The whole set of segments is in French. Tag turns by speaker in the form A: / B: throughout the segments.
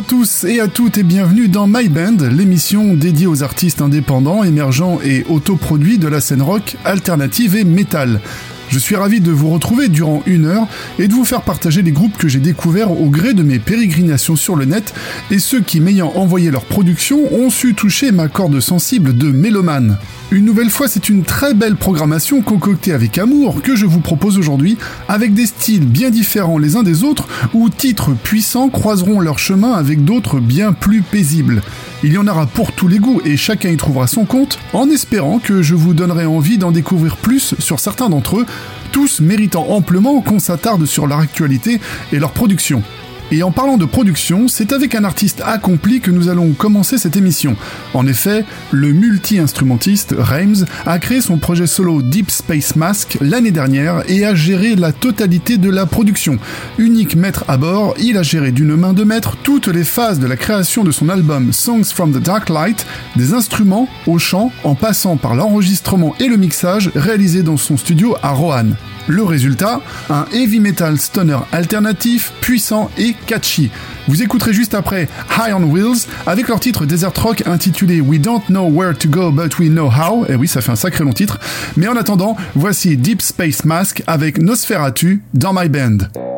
A: à tous et à toutes et bienvenue dans My Band, l'émission dédiée aux artistes indépendants, émergents et autoproduits de la scène rock, alternative et métal. Je suis ravi de vous retrouver durant une heure et de vous faire partager les groupes que j'ai découverts au gré de mes pérégrinations sur le net et ceux qui, m'ayant envoyé leur production, ont su toucher ma corde sensible de mélomane. Une nouvelle fois, c'est une très belle programmation concoctée avec amour que je vous propose aujourd'hui, avec des styles bien différents les uns des autres, où titres puissants croiseront leur chemin avec d'autres bien plus paisibles. Il y en aura pour tous les goûts et chacun y trouvera son compte, en espérant que je vous donnerai envie d'en découvrir plus sur certains d'entre eux, tous méritant amplement qu'on s'attarde sur leur actualité et leur production. Et en parlant de production, c'est avec un artiste accompli que nous allons commencer cette émission. En effet, le multi-instrumentiste Reims a créé son projet solo Deep Space Mask l'année dernière et a géré la totalité de la production. Unique maître à bord, il a géré d'une main de maître toutes les phases de la création de son album Songs from the Dark Light, des instruments au chant en passant par l'enregistrement et le mixage réalisé dans son studio à Roanne. Le résultat, un heavy metal stoner alternatif, puissant et catchy. Vous écouterez juste après High on Wheels avec leur titre Desert Rock intitulé We Don't Know Where to Go But We Know How. Et oui, ça fait un sacré long titre. Mais en attendant, voici Deep Space Mask avec Nosferatu dans My Band.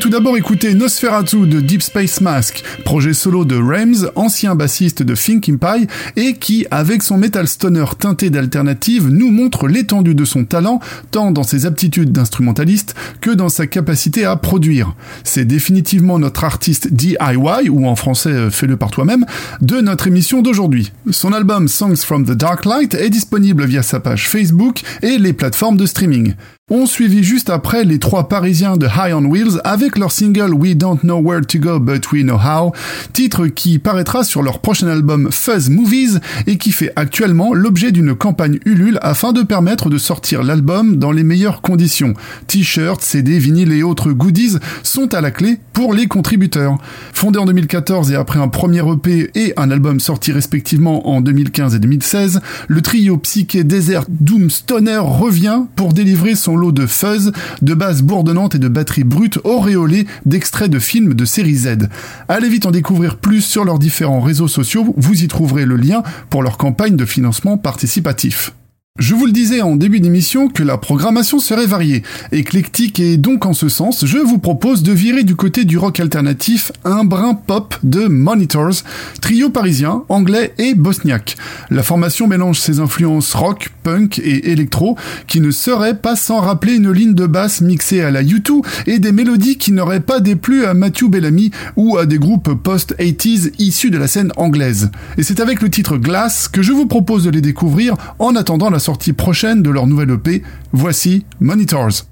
A: Tout d'abord écouté Nosferatu de Deep Space Mask, projet solo de Rames, ancien bassiste de Thinking Pie, et qui, avec son metal stoner teinté d'alternative, nous montre l'étendue de son talent, tant dans ses aptitudes d'instrumentaliste que dans sa capacité à produire. C'est définitivement notre artiste DIY, ou en français euh, fais-le par toi-même, de notre émission d'aujourd'hui. Son album Songs from the Dark Light est disponible via sa page Facebook et les plateformes de streaming. On suivit juste après les trois parisiens de High on Wheels avec leur single We Don't Know Where to Go But We Know How, titre qui paraîtra sur leur prochain album Fuzz Movies et qui fait actuellement l'objet d'une campagne Ulule afin de permettre de sortir l'album dans les meilleures conditions. T-shirts, CD, vinyles et autres goodies sont à la clé pour les contributeurs. Fondé en 2014 et après un premier EP et un album sorti respectivement en 2015 et 2016, le trio psyché Desert Doom Stoner revient pour délivrer son lot de fuzz, de basses bourdonnantes et de batteries brutes auréolées d'extraits de films de série Z. Allez vite en découvrir plus sur leurs différents réseaux sociaux, vous y trouverez le lien pour leur campagne de financement participatif. Je vous le disais en début d'émission que la programmation serait variée, éclectique et donc en ce sens, je vous propose de virer du côté du rock alternatif un brin pop de Monitors, trio parisien, anglais et bosniaque. La formation mélange ses influences rock, punk et électro qui ne seraient pas sans rappeler une ligne de basse mixée à la U2 et des mélodies qui n'auraient pas déplu à Matthew Bellamy ou à des groupes post-80s issus de la scène anglaise. Et c'est avec le titre Glass que je vous propose de les découvrir en attendant la sortie prochaine de leur nouvelle EP. Voici Monitors.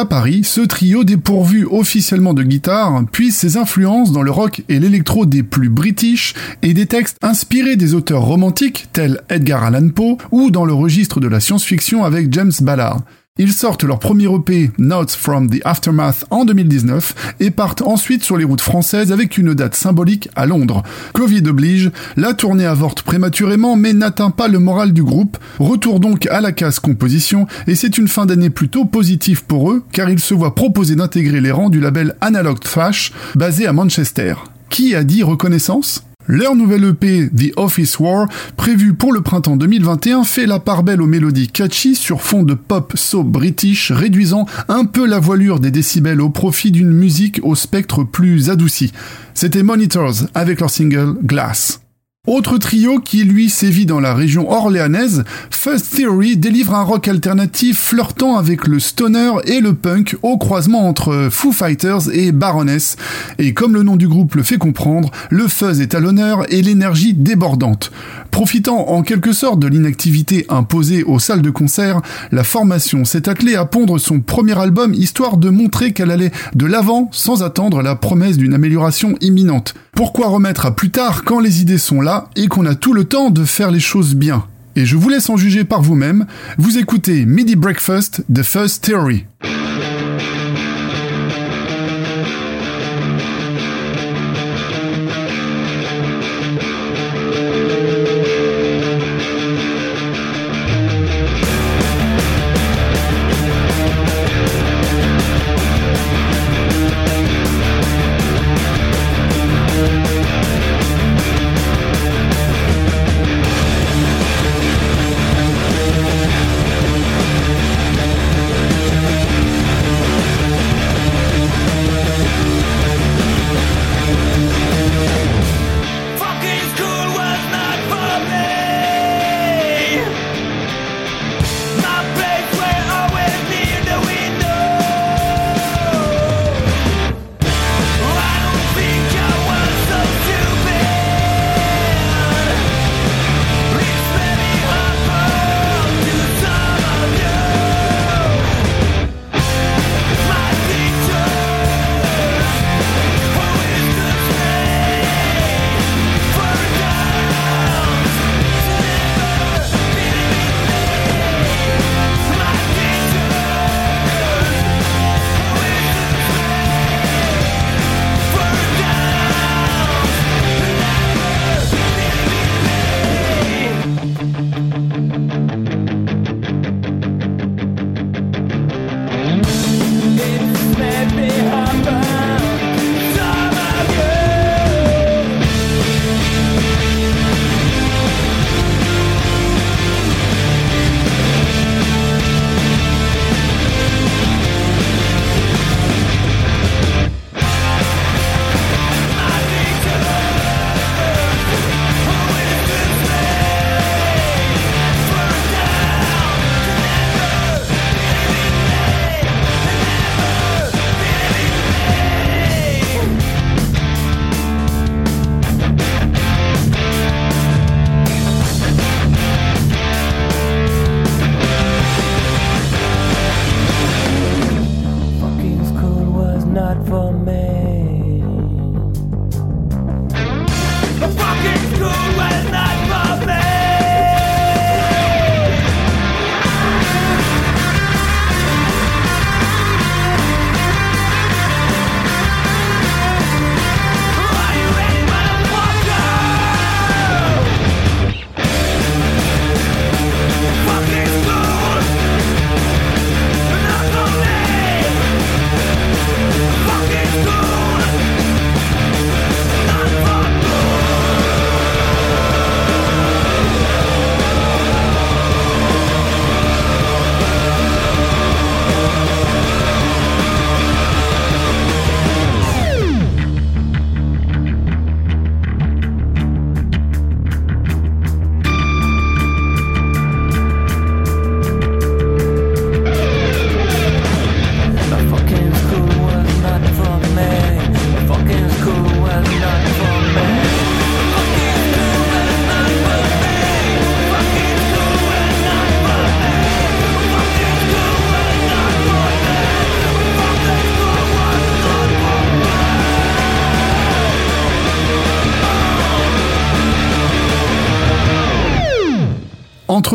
A: À Paris, ce trio dépourvu officiellement de guitare puise ses influences dans le rock et l'électro des plus british et des textes inspirés des auteurs romantiques tels Edgar Allan Poe ou dans le registre de la science-fiction avec James Ballard. Ils sortent leur premier EP Notes from the Aftermath en 2019 et partent ensuite sur les routes françaises avec une date symbolique à Londres. Covid oblige, la tournée avorte prématurément mais n'atteint pas le moral du groupe. Retour donc à la case composition et c'est une fin d'année plutôt positive pour eux car ils se voient proposer d'intégrer les rangs du label Analog Thrash basé à Manchester. Qui a dit reconnaissance? Leur nouvelle EP, The Office War, prévu pour le printemps 2021, fait la part belle aux mélodies catchy sur fond de pop so british, réduisant un peu la voilure des décibels au profit d'une musique au spectre plus adouci. C'était Monitors avec leur single Glass. Autre trio qui lui sévit dans la région orléanaise, First Theory délivre un rock alternatif flirtant avec le stoner et le punk au croisement entre Foo Fighters et Baroness. Et comme le nom du groupe le fait comprendre, le fuzz est à l'honneur et l'énergie débordante. Profitant en quelque sorte de l'inactivité imposée aux salles de concert, la formation s'est attelée à pondre son premier album histoire de montrer qu'elle allait de l'avant sans attendre la promesse d'une amélioration imminente. Pourquoi remettre à plus tard quand les idées sont là et qu'on a tout le temps de faire les choses bien Et je vous laisse en juger par vous-même. Vous écoutez Midi Breakfast The First Theory.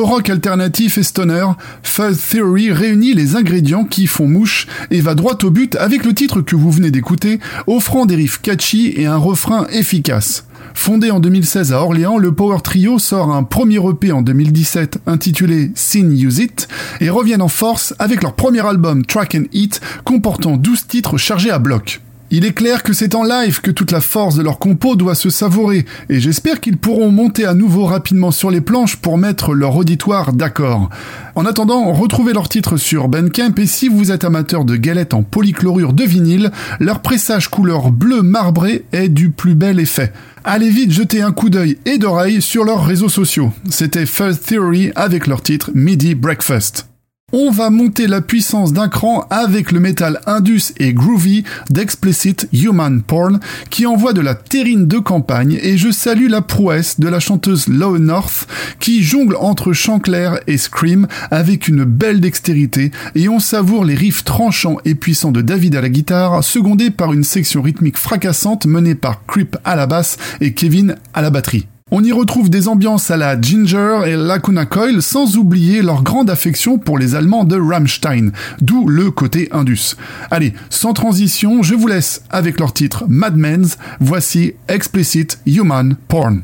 B: Rock alternatif et stoner, Fuzz Theory réunit les ingrédients qui font mouche et va droit au but avec le titre que vous venez d'écouter, offrant des riffs catchy et un refrain efficace. Fondé en 2016 à Orléans, le Power Trio sort un premier EP en 2017 intitulé Sin Use It et reviennent en force avec leur premier album Track and Eat comportant 12 titres chargés à bloc. Il est clair que c'est en live que toute la force de leur compo doit se savourer, et j'espère qu'ils pourront monter à nouveau rapidement sur les planches pour mettre leur auditoire d'accord. En attendant, retrouvez leur titre sur Bandcamp et si vous êtes amateur de galettes en polychlorure de vinyle, leur pressage couleur bleu marbré est du plus bel effet. Allez vite jeter un coup d'œil et d'oreille sur leurs réseaux sociaux. C'était First Theory avec leur titre Midi Breakfast. On va monter la puissance d'un cran avec le métal indus et groovy d'Explicit Human Porn qui envoie de la terrine de campagne et je salue la prouesse de la chanteuse Low North qui jongle entre chant clair et scream avec une belle dextérité et on savoure les riffs tranchants et puissants de David à la guitare secondés par une section rythmique fracassante menée par Creep à la basse et Kevin à la batterie. On y retrouve des ambiances à la Ginger et Lacuna Coil sans oublier leur grande affection pour les Allemands de Rammstein, d'où le côté Indus. Allez, sans transition, je vous laisse avec leur titre Mad Men's, voici Explicit Human Porn.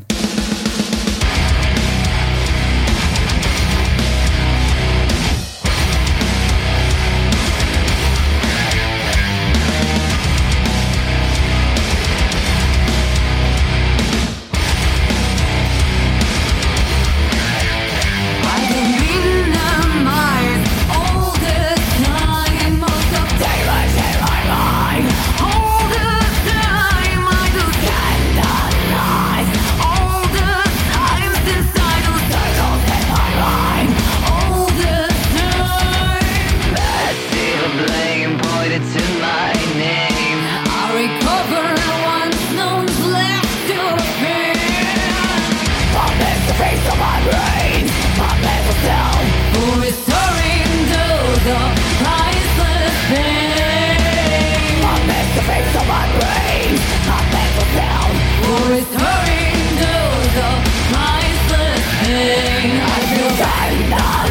A: say no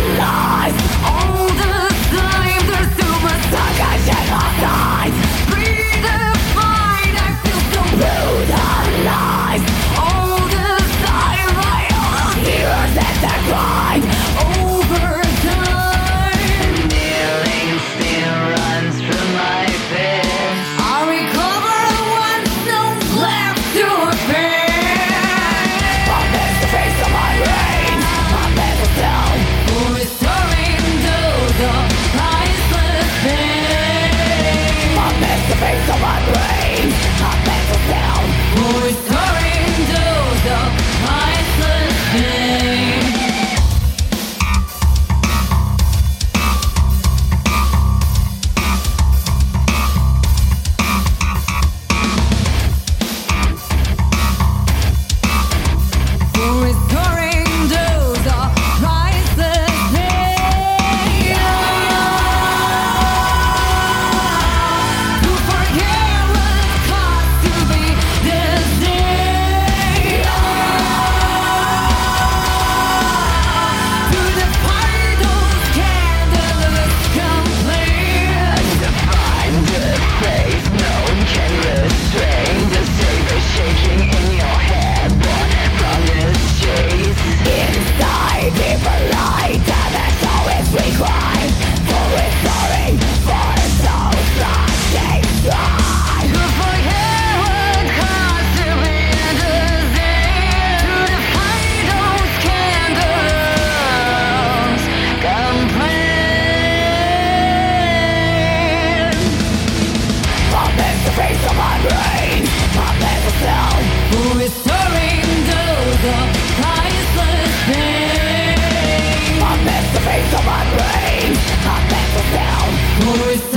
A: always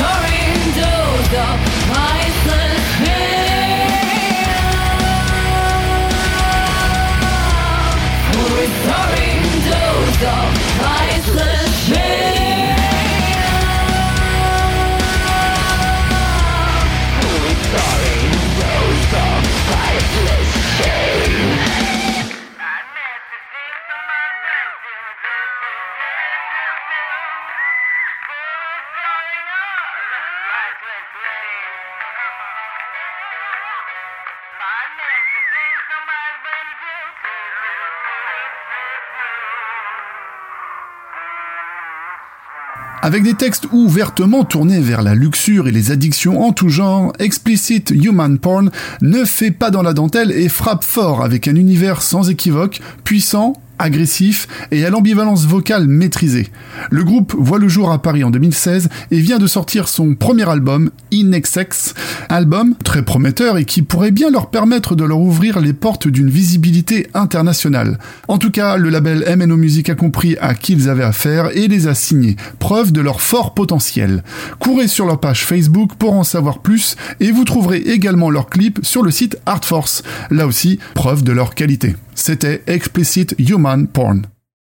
A: Avec des textes ouvertement tournés vers la luxure et les addictions en tout genre, Explicit Human Porn ne fait pas dans la dentelle et frappe fort avec un univers sans équivoque, puissant, agressif et à l'ambivalence vocale maîtrisée. Le groupe voit le jour à Paris en 2016 et vient de sortir son premier album, Inexex, album très prometteur et qui pourrait bien leur permettre de leur ouvrir les portes d'une visibilité internationale. En tout cas, le label MNO Music a compris à qui ils avaient affaire et les a signés, preuve de leur fort potentiel. Courez sur leur page Facebook pour en savoir plus et vous trouverez également leurs clips sur le site Artforce, là aussi preuve de leur qualité. C'était Explicit Human Porn.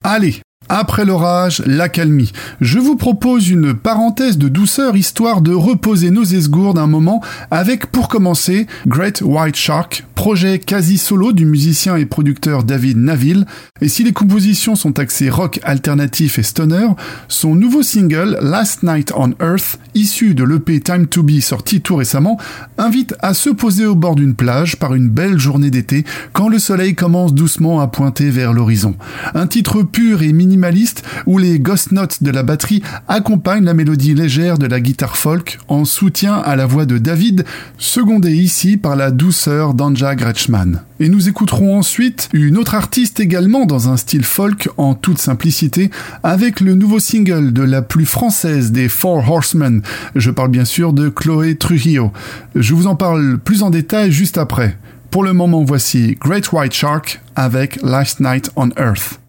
A: Allez, après l'orage, l'accalmie. Je vous propose une parenthèse de douceur histoire de reposer nos esgourdes un moment avec pour commencer Great White Shark, projet quasi solo du musicien et producteur David Naville. Et si les compositions sont axées rock alternatif et stoner, son nouveau single Last Night on Earth, issu de l'EP Time to Be sorti tout récemment, invite à se poser au bord d'une plage par une belle journée d'été quand le soleil commence doucement à pointer vers l'horizon. Un titre pur et minimaliste où les ghost notes de la batterie accompagnent la mélodie légère de la guitare folk en soutien à la voix de David, secondée ici par la douceur d'Anja Gretschmann. Et nous écouterons ensuite une autre artiste également dans un style folk en toute simplicité avec le nouveau single de la plus française des Four Horsemen. Je parle bien sûr de Chloé Trujillo. Je vous en parle plus en détail juste après. Pour le moment, voici Great White Shark avec Last Night on Earth.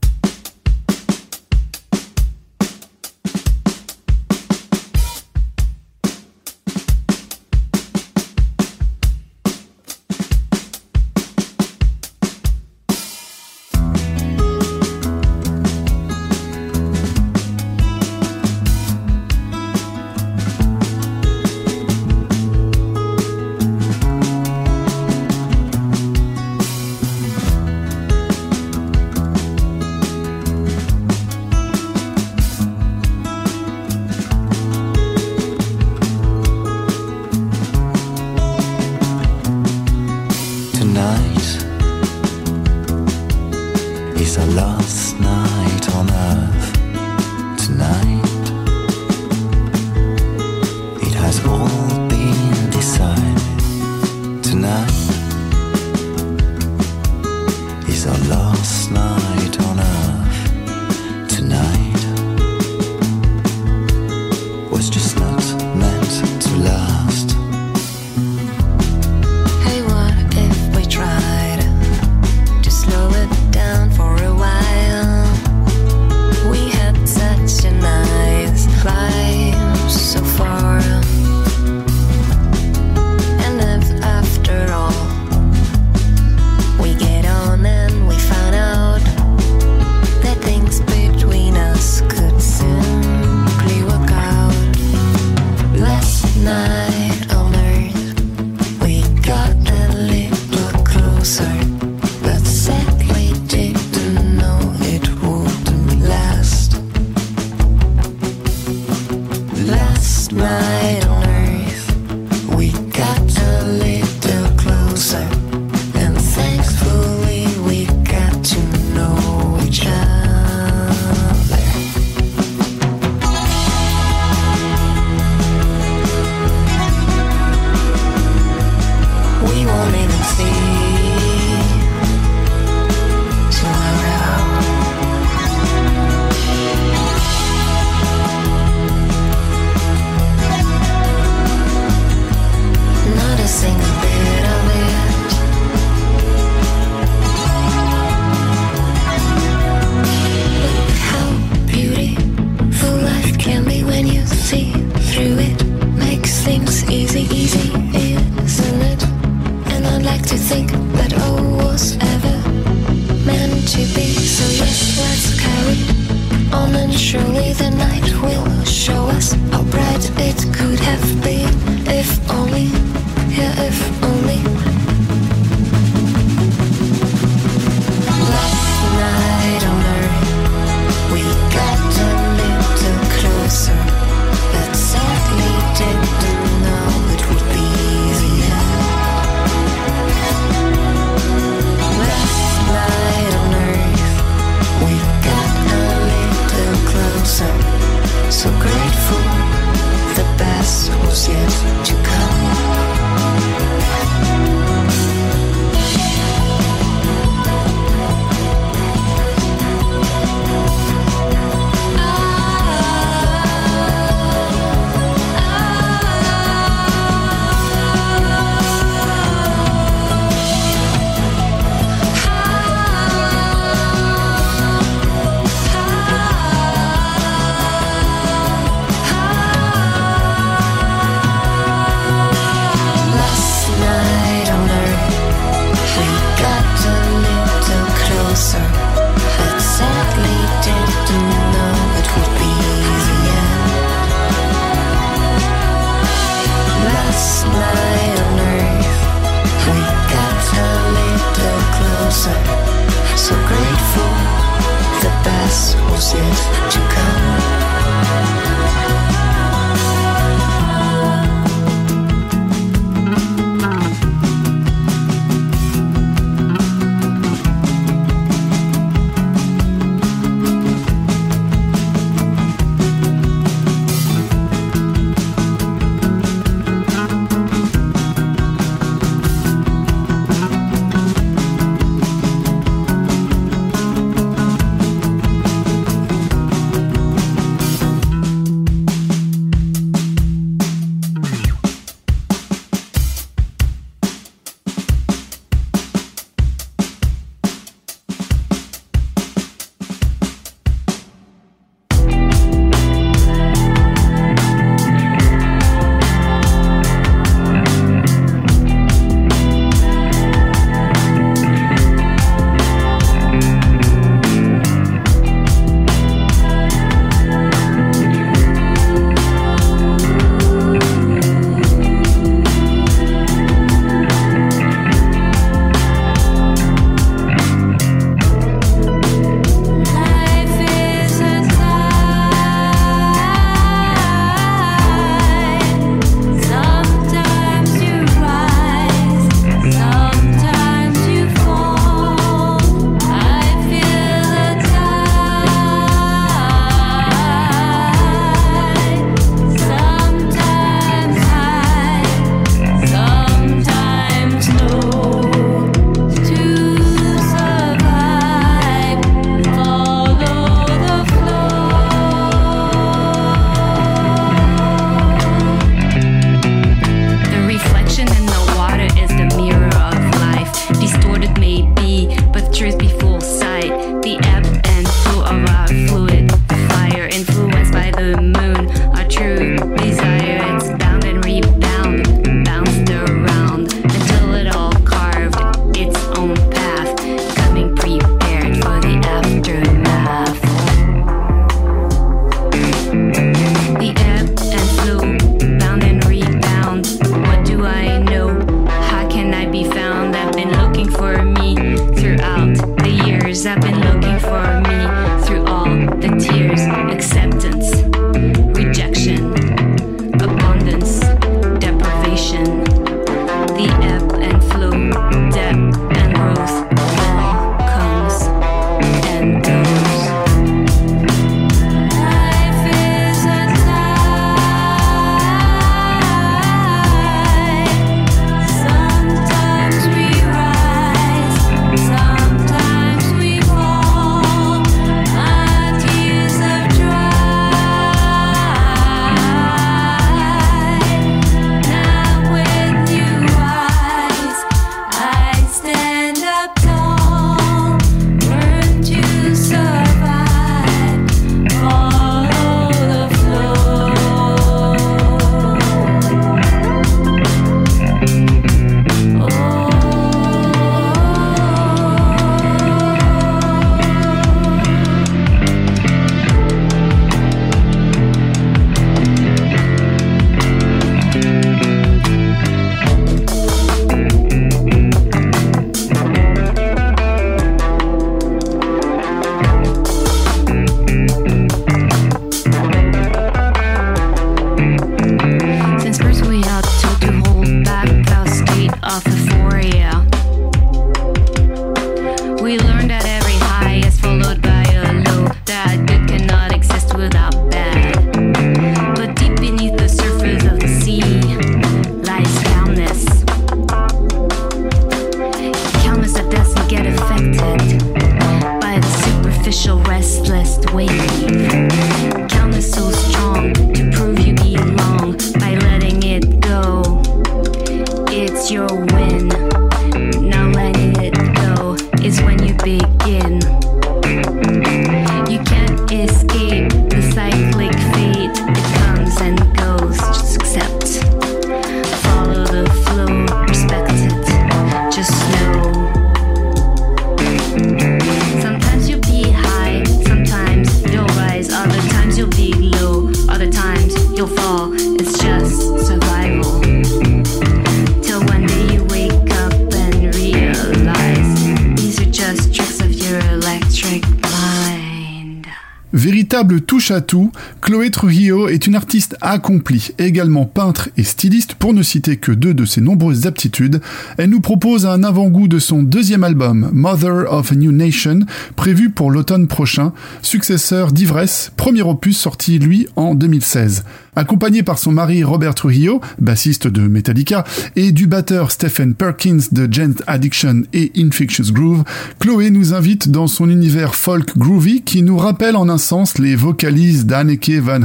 C: Chloé Trujillo est une artiste accomplie, également peintre et styliste pour ne citer que deux de ses nombreuses aptitudes. Elle nous propose un avant-goût de son deuxième album, Mother of a New Nation, prévu pour l'automne prochain, successeur d'Ivresse, premier opus sorti lui en 2016. Accompagnée par son mari Robert Trujillo, bassiste de Metallica, et du batteur Stephen Perkins de Gent Addiction et Infectious Groove, Chloé nous invite dans son univers folk groovy qui nous rappelle en un sens les vocalises d'Anneke van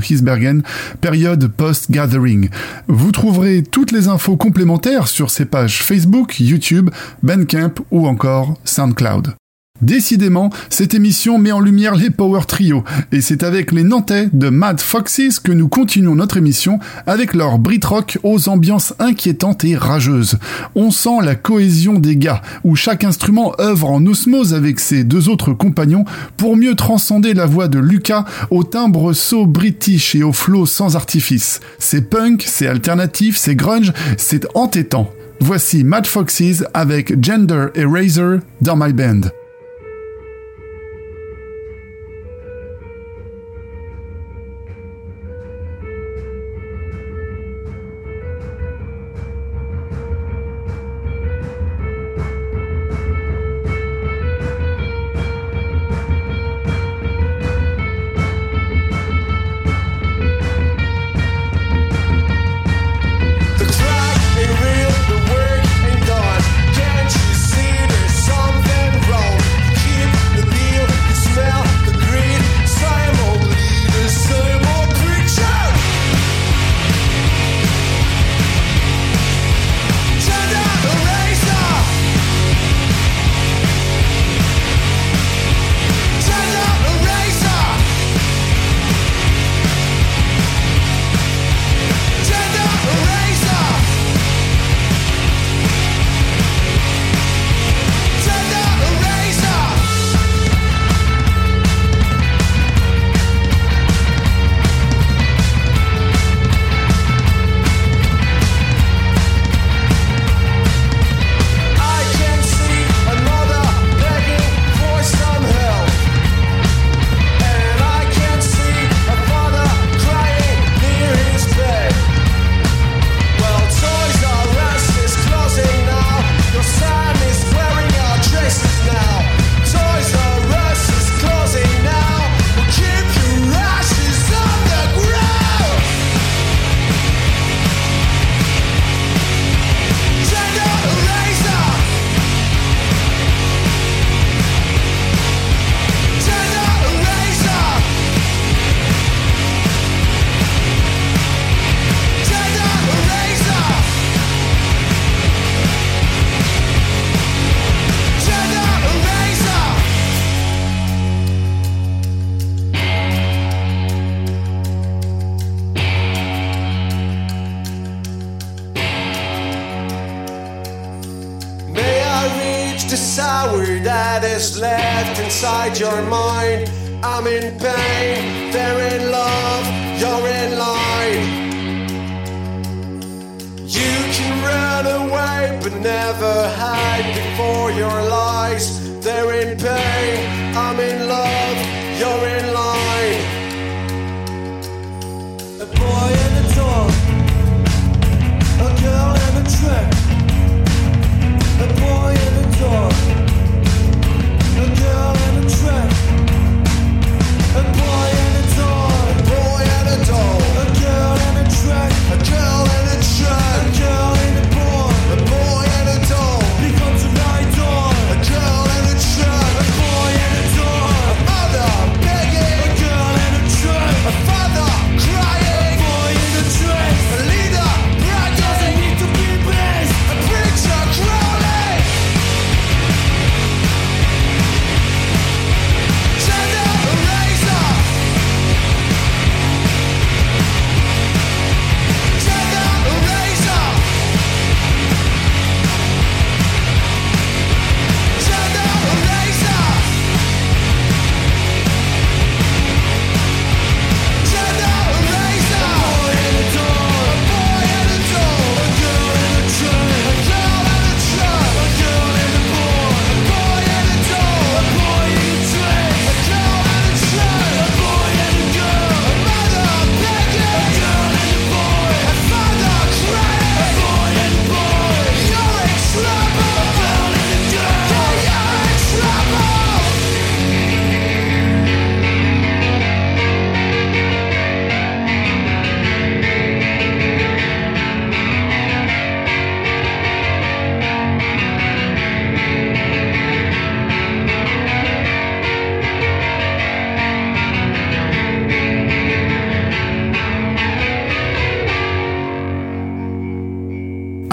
C: Période post-gathering. Vous trouverez toutes les infos complémentaires sur ses pages Facebook, YouTube, Bandcamp ou encore SoundCloud. Décidément, cette émission met en lumière les Power Trio, et c'est avec les Nantais de Mad Foxes que nous continuons notre émission avec leur Brit Rock aux ambiances inquiétantes et rageuses. On sent la cohésion des gars, où chaque instrument œuvre en osmose avec ses deux autres compagnons pour mieux transcender la voix de Lucas au timbre so british et au flow sans artifice. C'est punk, c'est alternatif, c'est grunge, c'est entêtant. Voici Mad Foxes avec Gender Eraser dans My Band.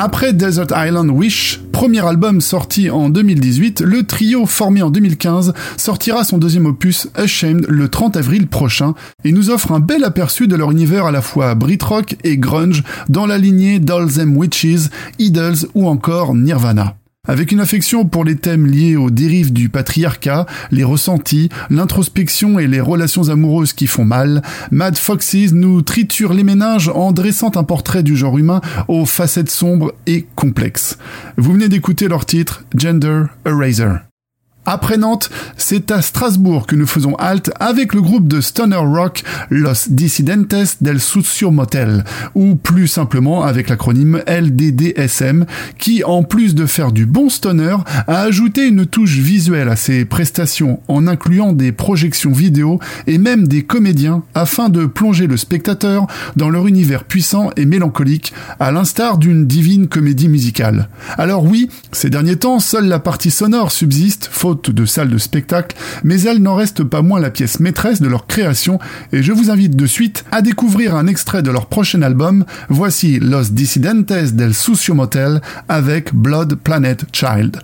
A: Après Desert Island Wish, premier album sorti en 2018, le trio formé en 2015 sortira son deuxième opus Ashamed le 30 avril prochain et nous offre un bel aperçu de leur univers à la fois Brit rock et grunge dans la lignée Dolls and Witches, Idols ou encore Nirvana. Avec une affection pour les thèmes liés aux dérives du patriarcat, les ressentis, l'introspection et les relations amoureuses qui font mal, Mad Foxes nous triture les ménages en dressant un portrait du genre humain aux facettes sombres et complexes. Vous venez d'écouter leur titre Gender Eraser. Après Nantes, c'est à Strasbourg que nous faisons halte avec le groupe de stoner rock Los Dissidentes del Sucio Motel, ou plus simplement avec l'acronyme LDDSM, qui en plus de faire du bon stoner, a ajouté une touche visuelle à ses prestations en incluant des projections vidéo et même des comédiens afin de plonger le spectateur dans leur univers puissant et mélancolique, à l'instar d'une divine comédie musicale. Alors oui, ces derniers temps, seule la partie sonore subsiste, de salles de spectacle, mais elle n'en reste pas moins la pièce maîtresse de leur création, et je vous invite de suite à découvrir un extrait de leur prochain album. Voici Los Dissidentes del Sucio Motel avec Blood Planet Child.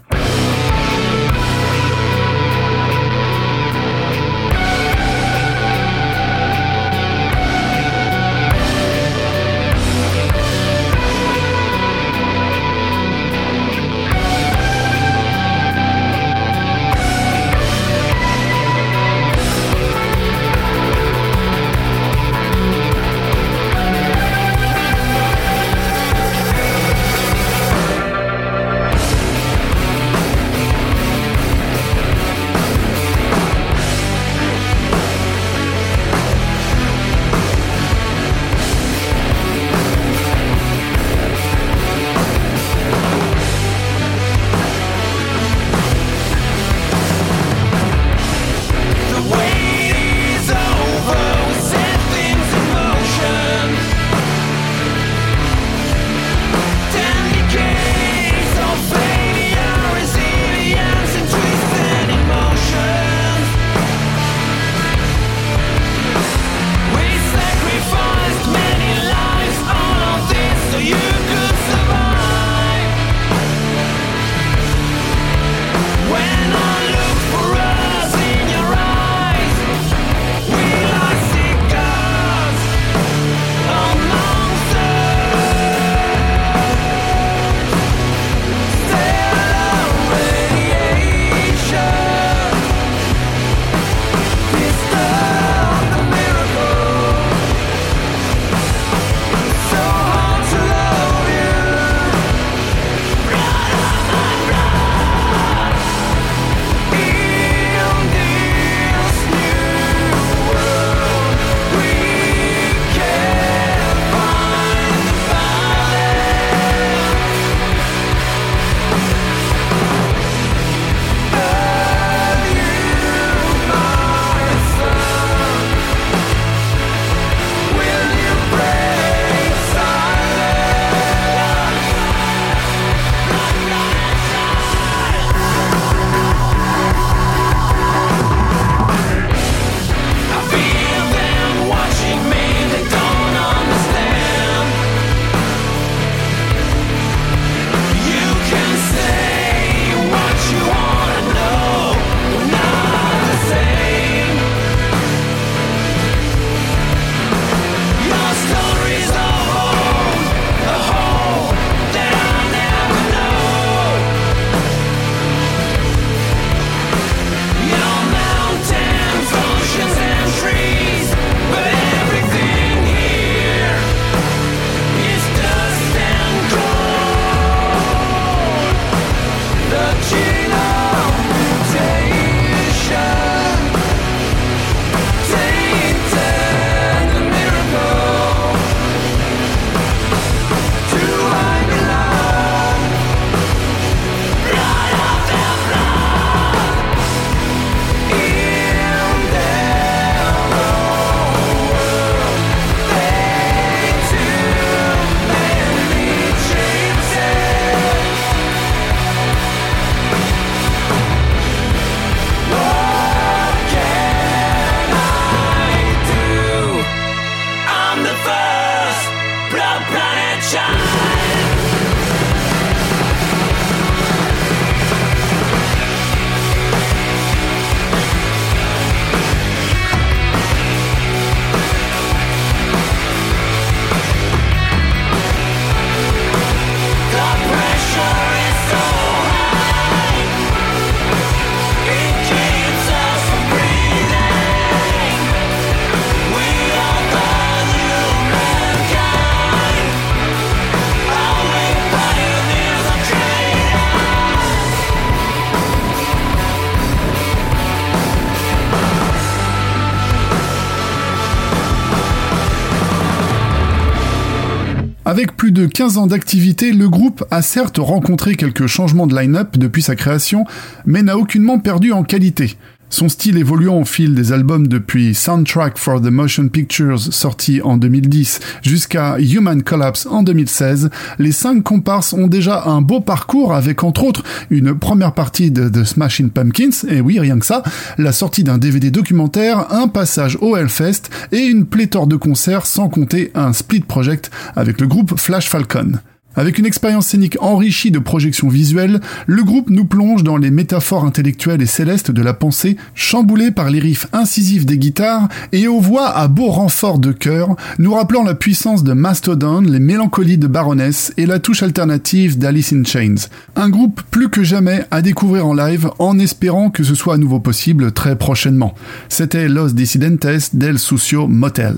A: De 15 ans d'activité, le groupe a certes rencontré quelques changements de line-up depuis sa création, mais n'a aucunement perdu en qualité. Son style évoluant au fil des albums depuis Soundtrack for the Motion Pictures sorti en 2010 jusqu'à Human Collapse en 2016, les cinq comparses ont déjà un beau parcours avec entre autres une première partie de The Smashing Pumpkins, et oui rien que ça, la sortie d'un DVD documentaire, un passage au Hellfest et une pléthore de concerts sans compter un split project avec le groupe Flash Falcon. Avec une expérience scénique enrichie de projections visuelles, le groupe nous plonge dans les métaphores intellectuelles et célestes de la pensée, chamboulées par les riffs incisifs des guitares et aux voix à beau renfort de chœur, nous rappelant la puissance de Mastodon, les mélancolies de Baroness et la touche alternative d'Alice in Chains. Un groupe plus que jamais à découvrir en live en espérant que ce soit à nouveau possible très prochainement. C'était Los Dissidentes del Sucio Motel.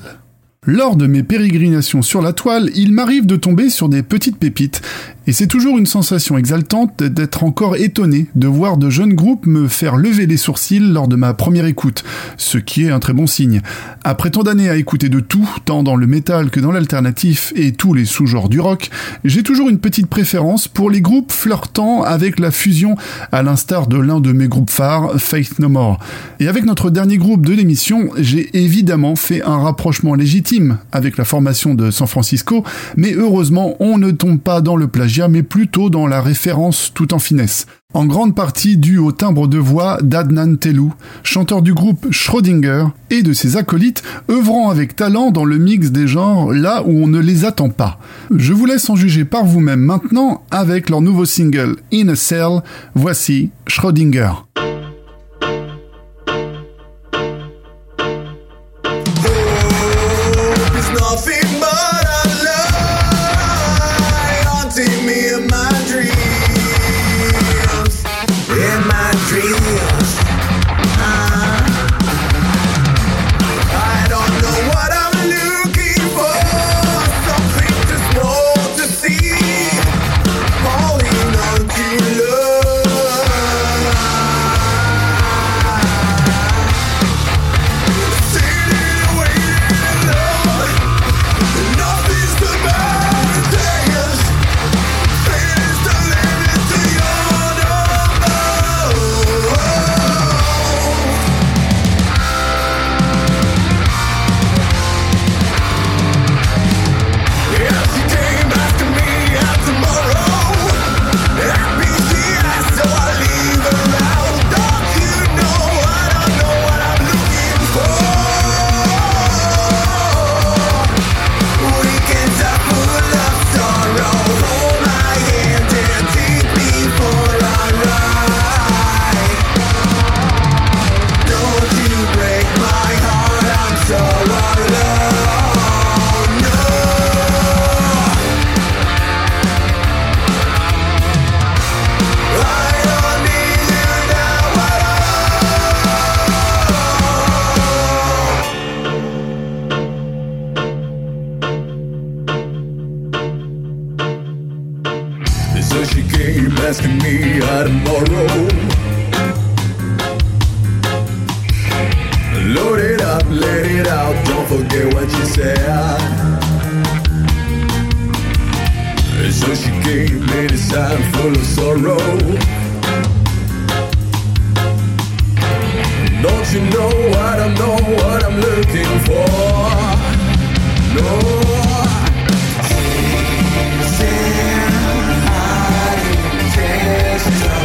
A: Lors de mes pérégrinations sur la toile, il m'arrive de tomber sur des petites pépites, et c'est toujours une sensation exaltante d'être encore étonné de voir de jeunes groupes me faire lever les sourcils lors de ma première écoute, ce qui est un très bon signe. Après tant d'années à écouter de tout, tant dans le métal que dans l'alternatif et tous les sous-genres du rock, j'ai toujours une petite préférence pour les groupes flirtant avec la fusion, à l'instar de l'un de mes groupes phares, Faith No More. Et avec notre dernier groupe de l'émission, j'ai évidemment fait un rapprochement légitime avec la formation de San Francisco, mais heureusement on ne tombe pas dans le plagiat mais plutôt dans la référence tout en finesse. En grande partie dû au timbre de voix d'Adnan Telou, chanteur du groupe Schrödinger, et de ses acolytes œuvrant avec talent dans le mix des genres là où on ne les attend pas. Je vous laisse en juger par vous-même maintenant avec leur nouveau single In a Cell, voici Schrödinger. So she gave
D: me this hand full of sorrow. Don't you know I don't know what I'm looking for? No. Sin, hiding, just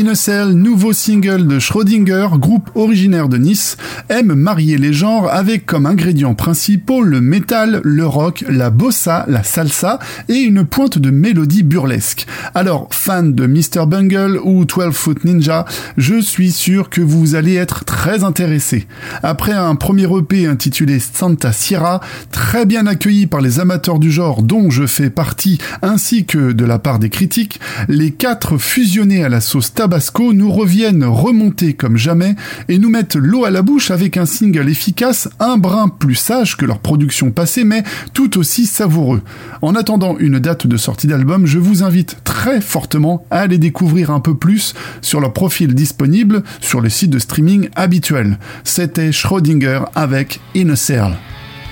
A: In nouveau single de Schrödinger, groupe originaire de Nice, aime marier les genres avec comme ingrédients principaux le métal, le rock, la bossa, la salsa et une pointe de mélodie burlesque. Alors, fan de Mr. Bungle ou 12 Foot Ninja, je suis sûr que vous allez être très intéressé. Après un premier EP intitulé Santa Sierra, très bien accueilli par les amateurs du genre dont je fais partie ainsi que de la part des critiques, les quatre fusionnés à la sauce Tabasco nous reviennent remontés comme jamais et nous mettent l'eau à la bouche avec un single efficace, un brin plus sage que leur production passée, mais tout aussi savoureux. En attendant une date de sortie d'album, je vous invite très fortement à aller découvrir un peu plus sur leur profil disponible sur le site de streaming habituel. C'était Schrödinger avec In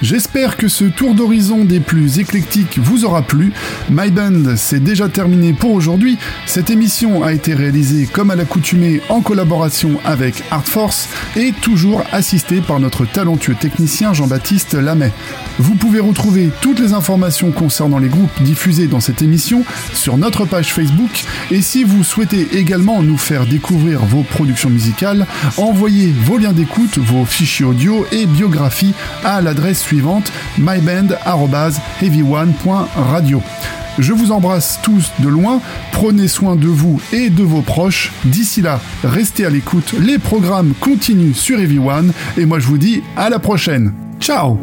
A: J'espère que ce tour d'horizon des plus éclectiques vous aura plu. My Band, c'est déjà terminé pour aujourd'hui. Cette émission a été réalisée comme à l'accoutumée en collaboration avec Art Force et toujours assistée par notre talentueux technicien Jean-Baptiste Lamet. Vous pouvez retrouver toutes les informations concernant les groupes diffusés dans cette émission sur notre page Facebook et si vous souhaitez également nous faire découvrir vos productions musicales, envoyez vos liens d'écoute, vos fichiers audio et biographies à l'adresse suivante myband.heavyone.radio. Je vous embrasse tous de loin, prenez soin de vous et de vos proches. D'ici là, restez à l'écoute, les programmes continuent sur Heavy One et moi je vous dis à la prochaine. Ciao